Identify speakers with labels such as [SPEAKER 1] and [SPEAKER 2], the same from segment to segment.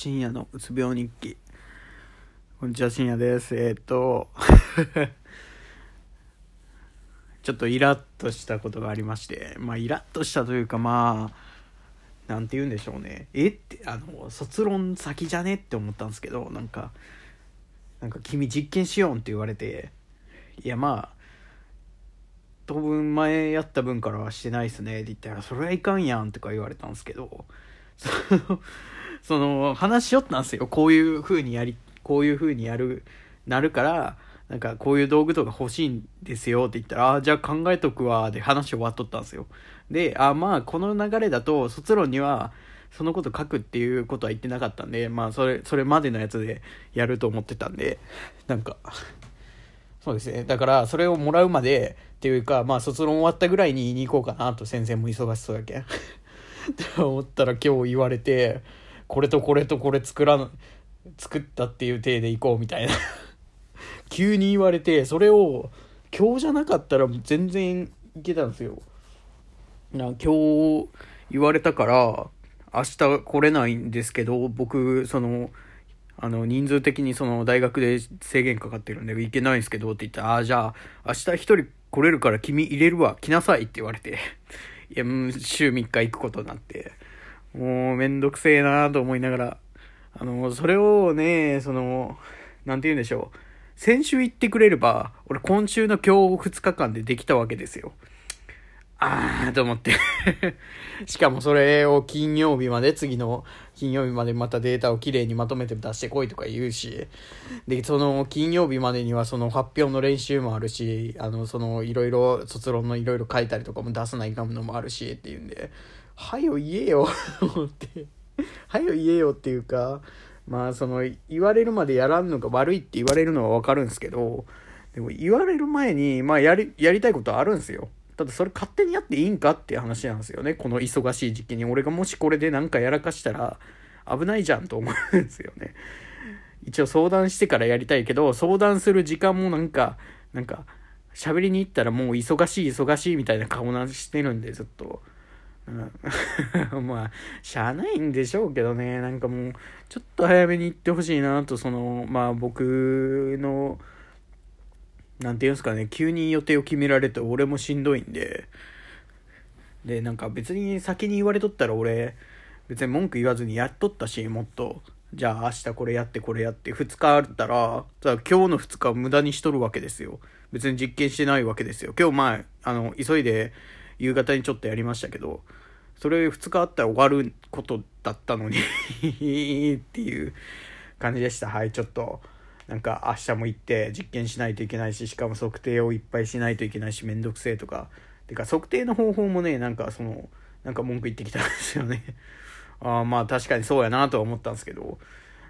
[SPEAKER 1] 深夜のうつ病日記。こんにちは、深夜です。えーっと、ちょっとイラッとしたことがありまして、まあ、イラッとしたというか、まあ、なんて言うんでしょうね。えって、あの、卒論先じゃねって思ったんですけど、なんか、なんか君実験しようって言われて、いや、まあ、当分前やった分からはしてないっすねって言ったら、それはいかんやんとか言われたんですけど、その、その話しよったんですよ。こういう風にやり、こういう風にやる、なるから、なんかこういう道具とか欲しいんですよって言ったら、ああ、じゃあ考えとくわ、で話終わっとったんですよ。で、あまあこの流れだと卒論にはそのこと書くっていうことは言ってなかったんで、まあそれ、それまでのやつでやると思ってたんで、なんか、そうですね。だから、それをもらうまで、っていうか、まあ、卒論終わったぐらいに言いに行こうかなと、先生も忙しそうやけん。って思ったら今日言われて、これとこれとこれ作らん、作ったっていう体で行こうみたいな。急に言われて、それを、今日じゃなかったら全然いけたんですよ。な今日言われたから、明日来れないんですけど、僕、その、あの、人数的にその大学で制限かかってるんで行けないんですけどって言ったら、ああ、じゃあ明日一人来れるから君入れるわ、来なさいって言われて、いや、もう週3日行くことになって、もうめんどくせえなと思いながら、あの、それをね、その、なんて言うんでしょう。先週行ってくれれば、俺今週の今日2日間でできたわけですよ。あーと思って。しかもそれを金曜日まで、次の金曜日までまたデータをきれいにまとめて出してこいとか言うし、で、その金曜日までにはその発表の練習もあるし、あの、そのいろいろ卒論のいろいろ書いたりとかも出さないかんのもあるしっていうんで、はよ言えよ、思って。はよ言えよっていうか、まあその言われるまでやらんのが悪いって言われるのはわかるんですけど、でも言われる前に、まあやり、やりたいことあるんですよ。ただそれ勝手にやっていいんかっていう話なんですよね。この忙しい時期に。俺がもしこれでなんかやらかしたら危ないじゃんと思うんですよね。一応相談してからやりたいけど、相談する時間もなんか、なんか、喋りに行ったらもう忙しい忙しいみたいな顔なしてるんで、ずっと。うん、まあ、しゃあないんでしょうけどね。なんかもう、ちょっと早めに行ってほしいなと、その、まあ僕の、なんていうんですかね、急に予定を決められて俺もしんどいんで、で、なんか別に先に言われとったら俺、別に文句言わずにやっとったし、もっと、じゃあ明日これやってこれやって2日あったら、今日の2日無駄にしとるわけですよ。別に実験してないわけですよ。今日前、あの、急いで夕方にちょっとやりましたけど、それ2日あったら終わることだったのにっていう感じでした。はい、ちょっと。なんか明日も行って実験しないといけないし、しかも測定をいっぱいしないといけないし、めんどくせえとか。てか測定の方法もね、なんかその、なんか文句言ってきたんですよね。ああまあ確かにそうやなとは思ったんですけど、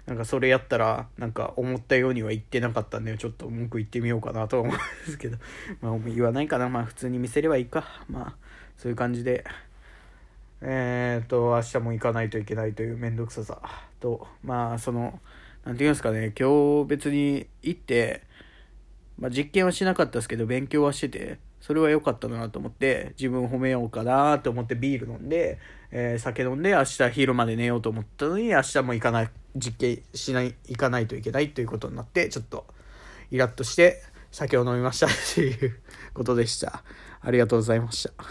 [SPEAKER 1] なんかそれやったら、なんか思ったようには言ってなかったんで、ちょっと文句言ってみようかなとは思うんですけど、まあ言わないかな。まあ普通に見せればいいか。まあそういう感じで、えー、と、明日も行かないといけないというめんどくささ。と、まあその、なんていうんですかね、今日別に行って、まあ、実験はしなかったですけど、勉強はしてて、それは良かったなと思って、自分褒めようかなと思ってビール飲んで、えー酒飲んで明日昼まで寝ようと思ったのに、明日も行かない、実験しない、行かないといけないということになって、ちょっとイラッとして酒を飲みましたっていうことでした。ありがとうございました。